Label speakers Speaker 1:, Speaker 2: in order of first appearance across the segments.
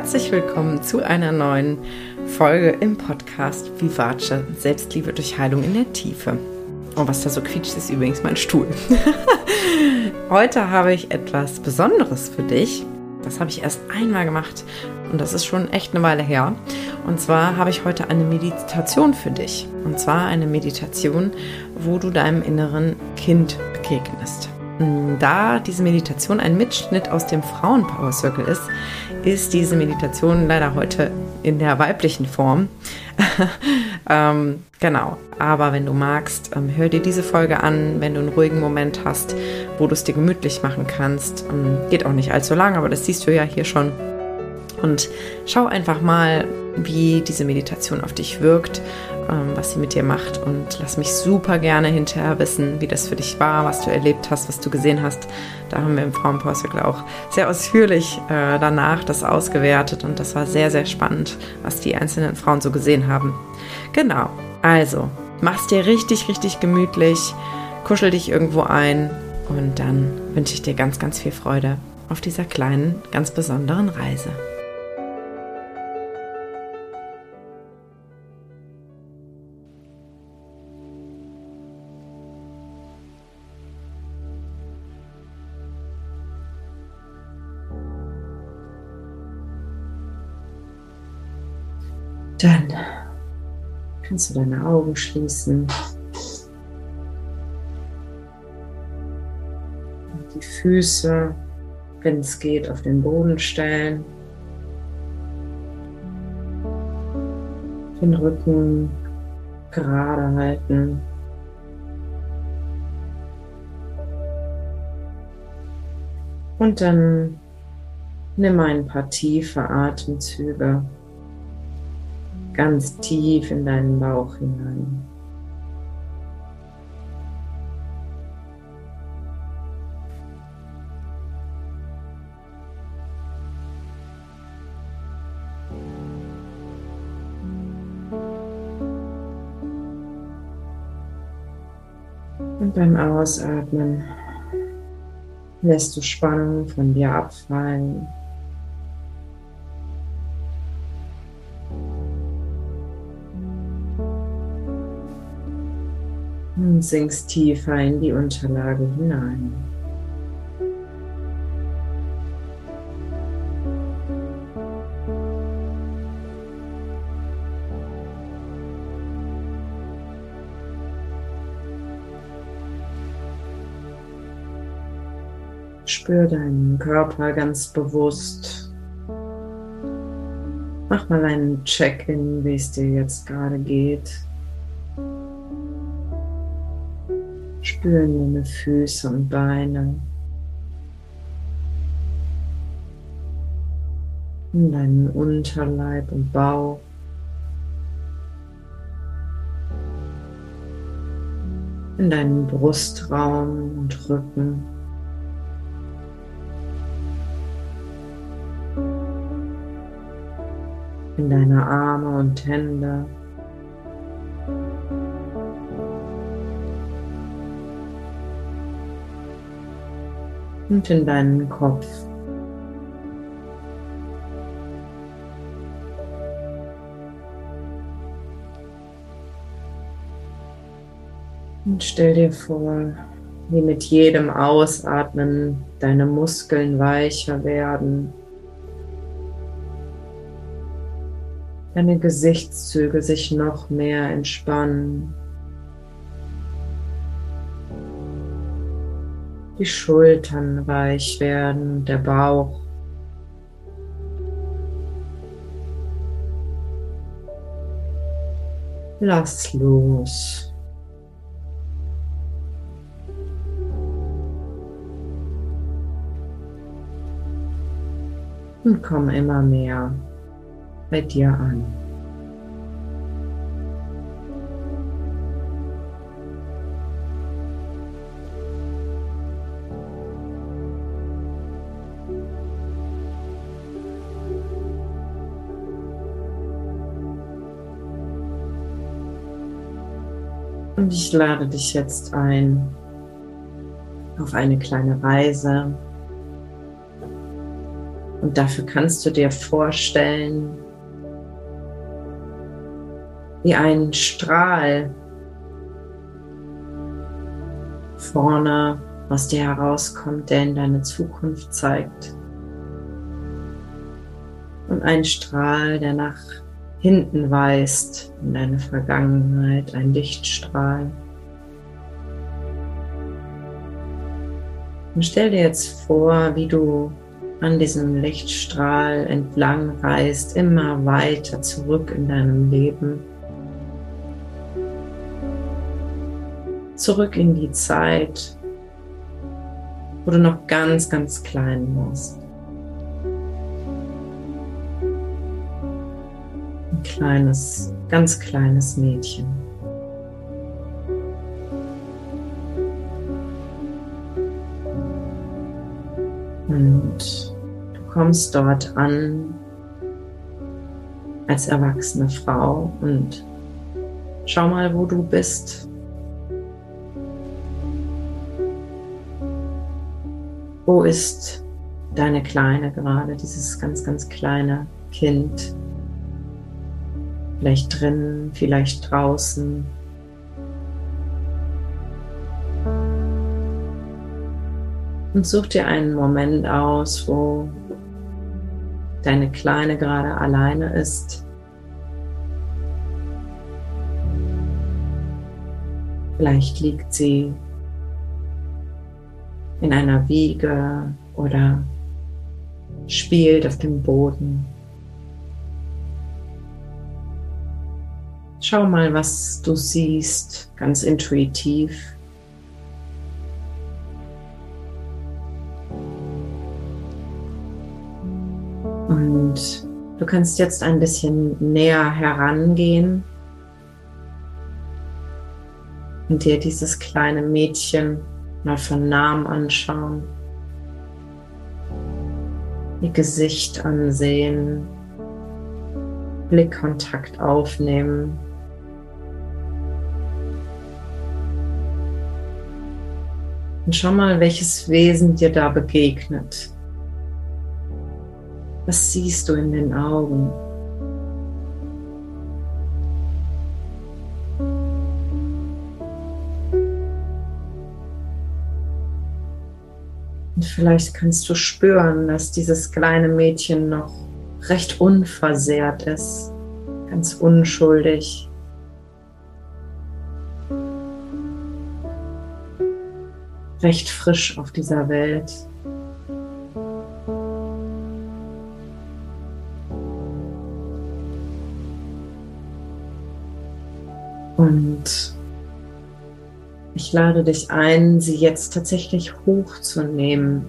Speaker 1: herzlich willkommen zu einer neuen Folge im Podcast Vivace Selbstliebe durch Heilung in der Tiefe. Oh, was da so quietscht, ist übrigens mein Stuhl. Heute habe ich etwas Besonderes für dich. Das habe ich erst einmal gemacht und das ist schon echt eine Weile her. Und zwar habe ich heute eine Meditation für dich. Und zwar eine Meditation, wo du deinem inneren Kind begegnest. Da diese Meditation ein Mitschnitt aus dem Frauenpower Circle ist, ist diese Meditation leider heute in der weiblichen Form. ähm, genau. Aber wenn du magst, ähm, hör dir diese Folge an, wenn du einen ruhigen Moment hast, wo du es dir gemütlich machen kannst. Ähm, geht auch nicht allzu lang, aber das siehst du ja hier schon. Und schau einfach mal, wie diese Meditation auf dich wirkt ähm, was sie mit dir macht. Und lass mich super gerne hinterher wissen, wie das für dich war, was du erlebt hast, was du gesehen hast. Da haben wir im Frauenpower Circle auch sehr ausführlich äh, danach das ausgewertet und das war sehr, sehr spannend, was die einzelnen Frauen so gesehen haben. Genau, also mach's dir richtig, richtig gemütlich, kuschel dich irgendwo ein und dann wünsche ich dir ganz, ganz viel Freude auf dieser kleinen, ganz besonderen Reise. Dann kannst du deine Augen schließen. Die Füße, wenn es geht, auf den Boden stellen. Den Rücken gerade halten. Und dann nimm ein paar tiefe Atemzüge ganz tief in deinen Bauch hinein. Und beim Ausatmen lässt du Spannung von dir abfallen. Und sinkst tiefer in die Unterlage hinein. Spür deinen Körper ganz bewusst. Mach mal einen Check-in, wie es dir jetzt gerade geht. Spüren deine Füße und Beine. In deinen Unterleib und Bauch. In deinen Brustraum und Rücken. In deine Arme und Hände. Und in deinen Kopf. Und stell dir vor, wie mit jedem Ausatmen deine Muskeln weicher werden, deine Gesichtszüge sich noch mehr entspannen. Die Schultern weich werden, der Bauch. Lass los. Und komm immer mehr bei dir an. Und ich lade dich jetzt ein auf eine kleine Reise Und dafür kannst du dir vorstellen, wie ein Strahl vorne aus dir herauskommt, der in deine Zukunft zeigt. Und ein Strahl, der nach hinten weist in deine Vergangenheit, ein Lichtstrahl. Und stell dir jetzt vor, wie du an diesem Lichtstrahl entlang reist, immer weiter zurück in deinem Leben. Zurück in die Zeit, wo du noch ganz, ganz klein warst. Ein kleines, ganz kleines Mädchen. Und du kommst dort an als erwachsene Frau und schau mal, wo du bist. Wo ist deine Kleine gerade, dieses ganz, ganz kleine Kind? Vielleicht drinnen, vielleicht draußen, Und such dir einen Moment aus, wo deine Kleine gerade alleine ist. Vielleicht liegt sie in einer Wiege oder spielt auf dem Boden. Schau mal, was du siehst, ganz intuitiv. Und du kannst jetzt ein bisschen näher herangehen und dir dieses kleine Mädchen mal von Namen anschauen, ihr Gesicht ansehen, Blickkontakt aufnehmen. Und schau mal, welches Wesen dir da begegnet. Was siehst du in den Augen? Und vielleicht kannst du spüren, dass dieses kleine Mädchen noch recht unversehrt ist, ganz unschuldig. Recht frisch auf dieser Welt. Und ich lade dich ein, sie jetzt tatsächlich hochzunehmen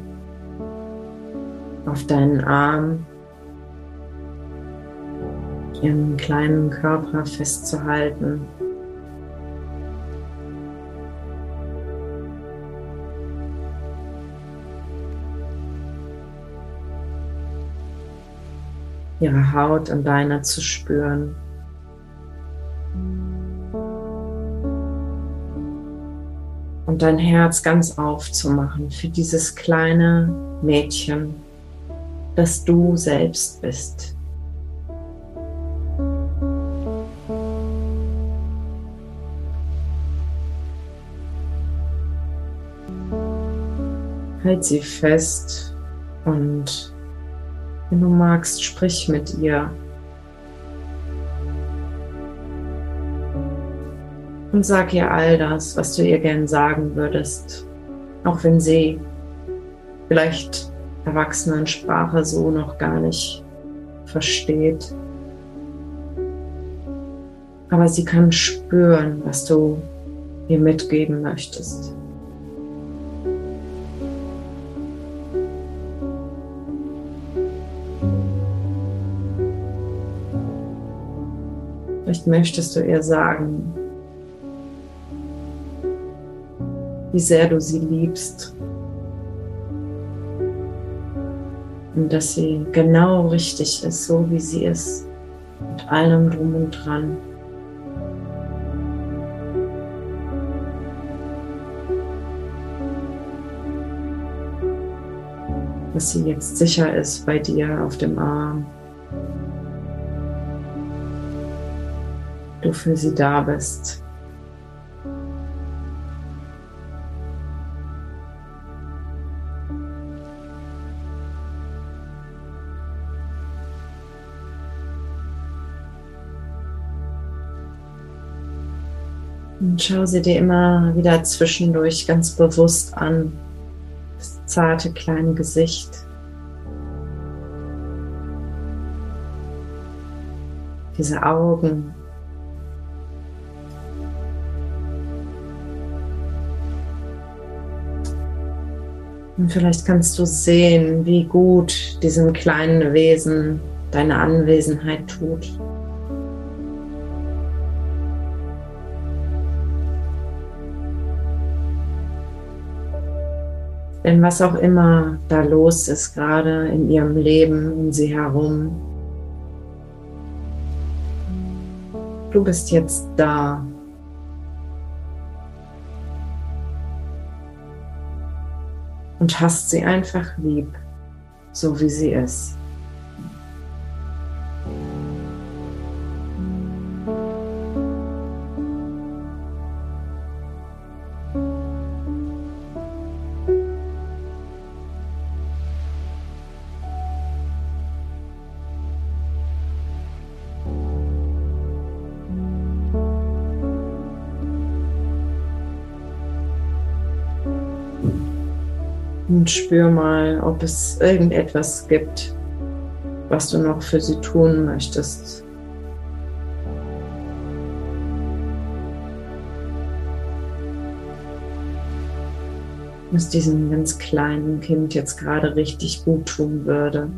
Speaker 1: auf deinen Arm, ihren kleinen Körper festzuhalten. Ihre Haut an deiner zu spüren. und dein Herz ganz aufzumachen für dieses kleine Mädchen, das du selbst bist. Halt sie fest und wenn du magst, sprich mit ihr und sag ihr all das, was du ihr gern sagen würdest, auch wenn sie vielleicht Erwachsenensprache so noch gar nicht versteht. Aber sie kann spüren, was du ihr mitgeben möchtest. Vielleicht möchtest du ihr sagen, wie sehr du sie liebst. Und dass sie genau richtig ist, so wie sie ist, mit allem drum und dran. dass sie jetzt sicher ist bei dir auf dem Arm. Du für sie da bist. Und schau sie dir immer wieder zwischendurch ganz bewusst an. Das zarte kleine Gesicht. Diese Augen. Und vielleicht kannst du sehen, wie gut diesem kleinen Wesen deine Anwesenheit tut. Denn was auch immer da los ist, gerade in ihrem Leben, um sie herum, du bist jetzt da. Und hast sie einfach lieb, so wie sie ist. Und spür mal, ob es irgendetwas gibt, was du noch für sie tun möchtest. Was diesem ganz kleinen Kind jetzt gerade richtig gut tun würde.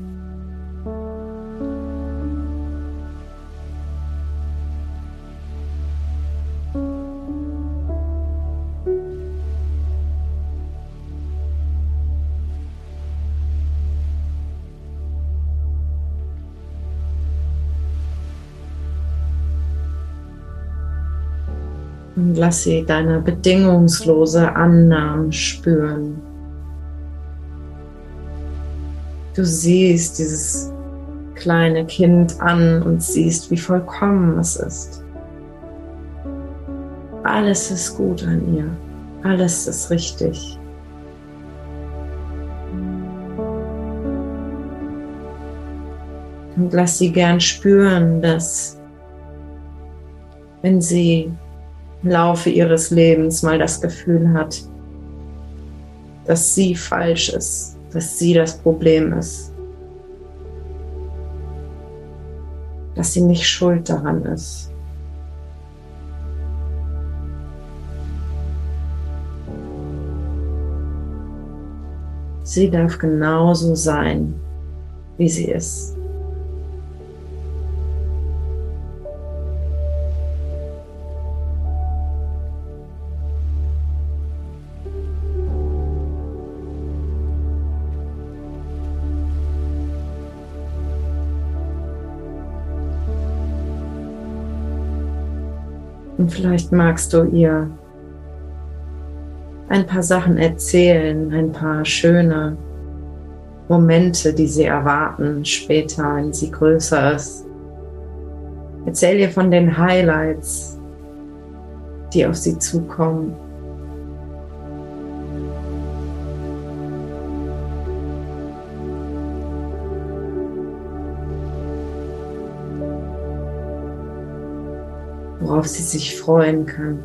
Speaker 1: Und lass sie deine bedingungslose Annahme spüren. Du siehst dieses kleine Kind an und siehst, wie vollkommen es ist. Alles ist gut an ihr. Alles ist richtig. Und lass sie gern spüren, dass wenn sie im Laufe ihres Lebens mal das Gefühl hat, dass sie falsch ist, dass sie das Problem ist, dass sie nicht schuld daran ist. Sie darf genauso sein, wie sie ist. Und vielleicht magst du ihr ein paar Sachen erzählen, ein paar schöne Momente, die sie erwarten später, wenn sie größer ist. Erzähl ihr von den Highlights, die auf sie zukommen. Worauf sie sich freuen kann.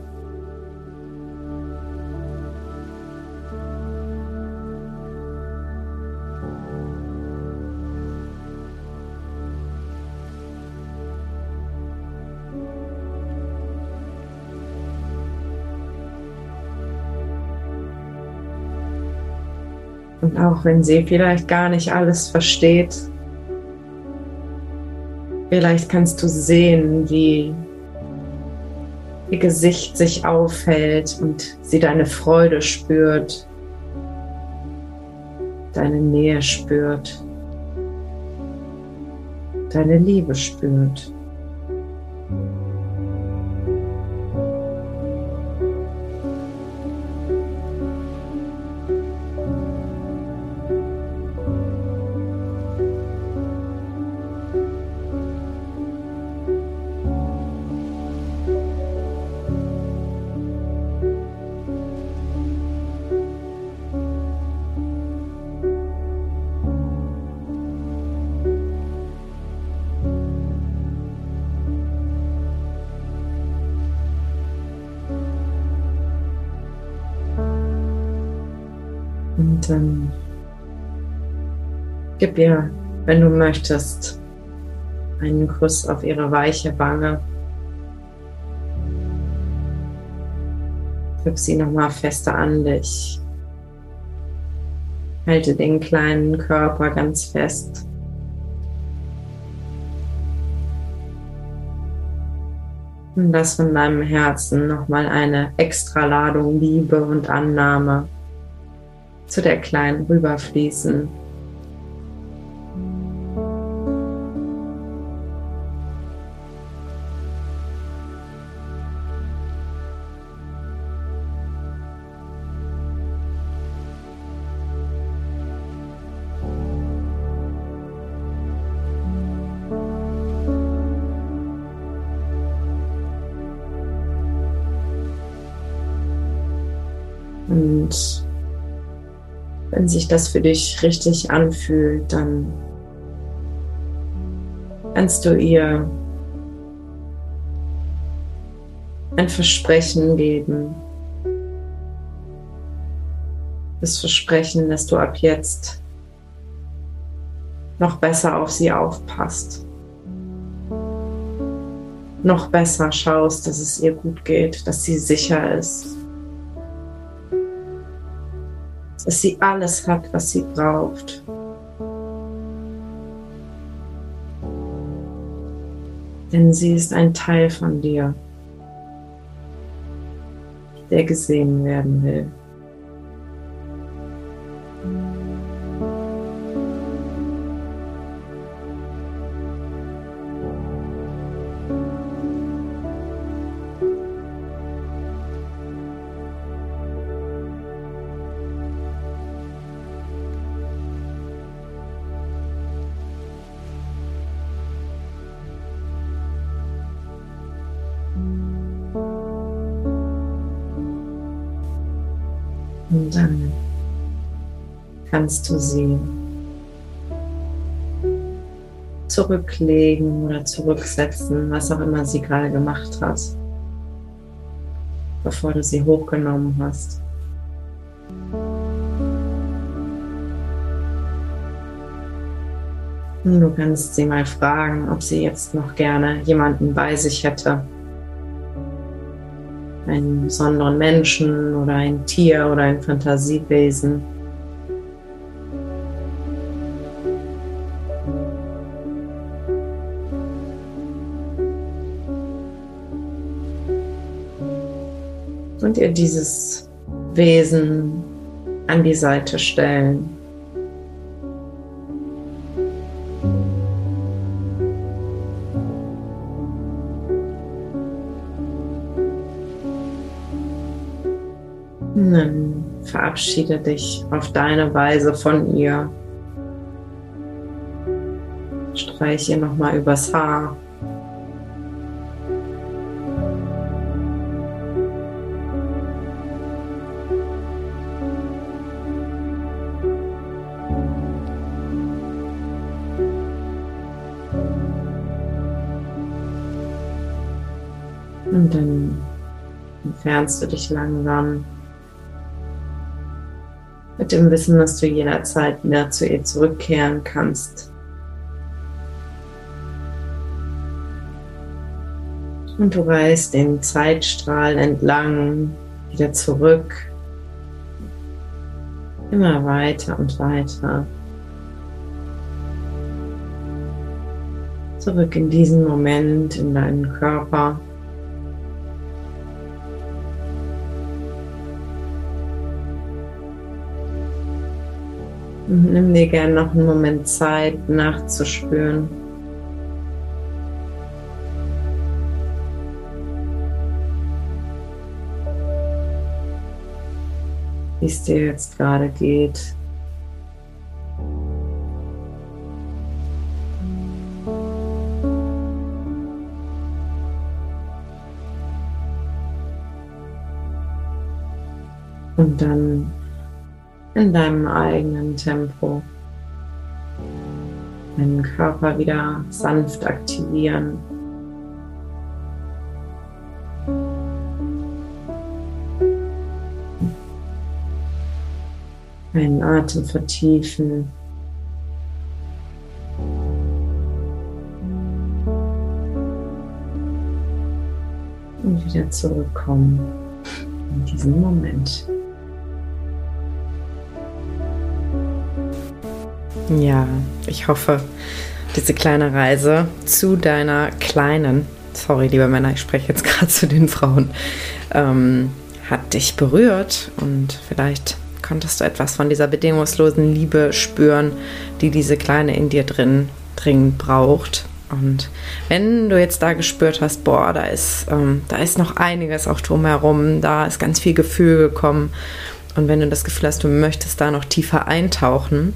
Speaker 1: Und auch wenn sie vielleicht gar nicht alles versteht, vielleicht kannst du sehen, wie ihr Gesicht sich aufhält und sie deine Freude spürt, deine Nähe spürt, deine Liebe spürt. Dann gib ihr, wenn du möchtest, einen Kuss auf ihre weiche Wange. Drück sie nochmal fester an dich. Halte den kleinen Körper ganz fest. Und lass von deinem Herzen nochmal eine extra Ladung Liebe und Annahme zu der Kleinen rüberfließen. Und sich das für dich richtig anfühlt, dann kannst du ihr ein Versprechen geben. Das Versprechen, dass du ab jetzt noch besser auf sie aufpasst. Noch besser schaust, dass es ihr gut geht, dass sie sicher ist. Dass sie alles hat, was sie braucht. Denn sie ist ein Teil von dir, der gesehen werden will. Und dann kannst du sie zurücklegen oder zurücksetzen, was auch immer sie gerade gemacht hat, bevor du sie hochgenommen hast. Und du kannst sie mal fragen, ob sie jetzt noch gerne jemanden bei sich hätte, einen besonderen Menschen oder ein Tier oder ein Fantasiewesen. Und ihr dieses Wesen an die Seite stellen. Verabschiede dich auf deine Weise von ihr. Streich ihr nochmal übers Haar. Und dann entfernst du dich langsam mit dem Wissen, dass du jederzeit wieder zu ihr zurückkehren kannst. Und du reist den Zeitstrahl entlang, wieder zurück, immer weiter und weiter. Zurück in diesen Moment, in deinen Körper. Und nimm dir gerne noch einen Moment Zeit, nachzuspüren. Wie es dir jetzt gerade geht. Und dann in deinem eigenen Tempo. Deinen Körper wieder sanft aktivieren. Einen Atem vertiefen. Und wieder zurückkommen in diesen Moment. Ja, ich hoffe, diese kleine Reise zu deiner kleinen, sorry, liebe Männer, ich spreche jetzt gerade zu den Frauen, ähm, hat dich berührt und vielleicht konntest du etwas von dieser bedingungslosen Liebe spüren, die diese Kleine in dir drin dringend braucht. Und wenn du jetzt da gespürt hast, boah, da ist, ähm, da ist noch einiges auch drumherum, da ist ganz viel Gefühl gekommen. Und wenn du das Gefühl hast, du möchtest da noch tiefer eintauchen,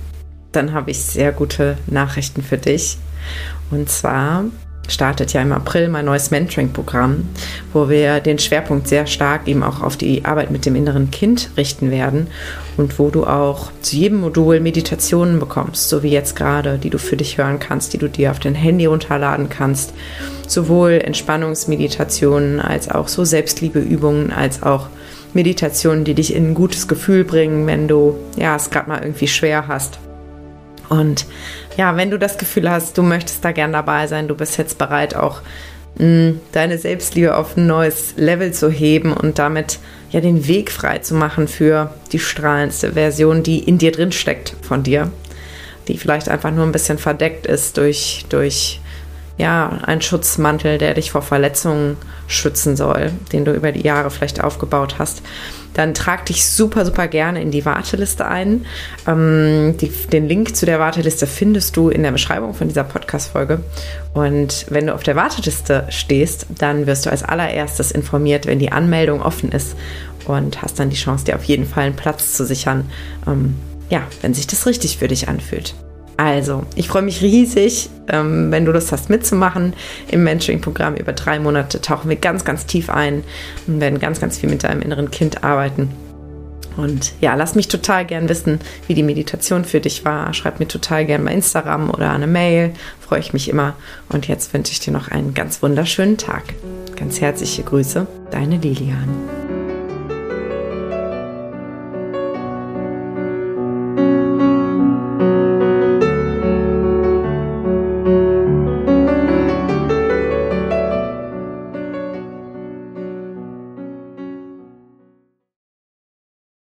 Speaker 1: dann habe ich sehr gute Nachrichten für dich. Und zwar startet ja im April mein neues Mentoring-Programm, wo wir den Schwerpunkt sehr stark eben auch auf die Arbeit mit dem inneren Kind richten werden und wo du auch zu jedem Modul Meditationen bekommst, so wie jetzt gerade, die du für dich hören kannst, die du dir auf dein Handy runterladen kannst. Sowohl Entspannungsmeditationen als auch so Selbstliebeübungen, als auch Meditationen, die dich in ein gutes Gefühl bringen, wenn du ja es gerade mal irgendwie schwer hast. Und ja, wenn du das Gefühl hast, du möchtest da gern dabei sein, du bist jetzt bereit, auch mh, mm, deine Selbstliebe auf ein neues Level zu heben und damit ja den Weg frei zu machen für die strahlendste Version, die in dir drin steckt von dir, die vielleicht einfach nur ein bisschen verdeckt ist durch, durch ja, einen Schutzmantel, der dich vor Verletzungen schützen soll, den du über die Jahre vielleicht aufgebaut hast dann trag dich super, super gerne in die Warteliste ein. Ähm, die, den Link zu der Warteliste findest du in der Beschreibung von dieser Podcast-Folge. Und wenn du auf der Warteliste stehst, dann wirst du als allererstes informiert, wenn die Anmeldung offen ist und hast dann die Chance, dir auf jeden Fall einen Platz zu sichern. Ähm, ja, wenn sich das richtig für dich anfühlt. Also, ich freue mich riesig, ähm, wenn du Lust hast mitzumachen. Im Mentoring-Programm über drei Monate tauchen wir ganz, ganz tief ein und werden ganz, ganz viel mit deinem inneren Kind arbeiten. Und ja, lass mich total gern wissen, wie die Meditation für dich war. Schreib mir total gern bei Instagram oder eine Mail. Freue ich mich immer. Und jetzt wünsche ich dir noch einen ganz wunderschönen Tag. Ganz herzliche Grüße, deine Lilian.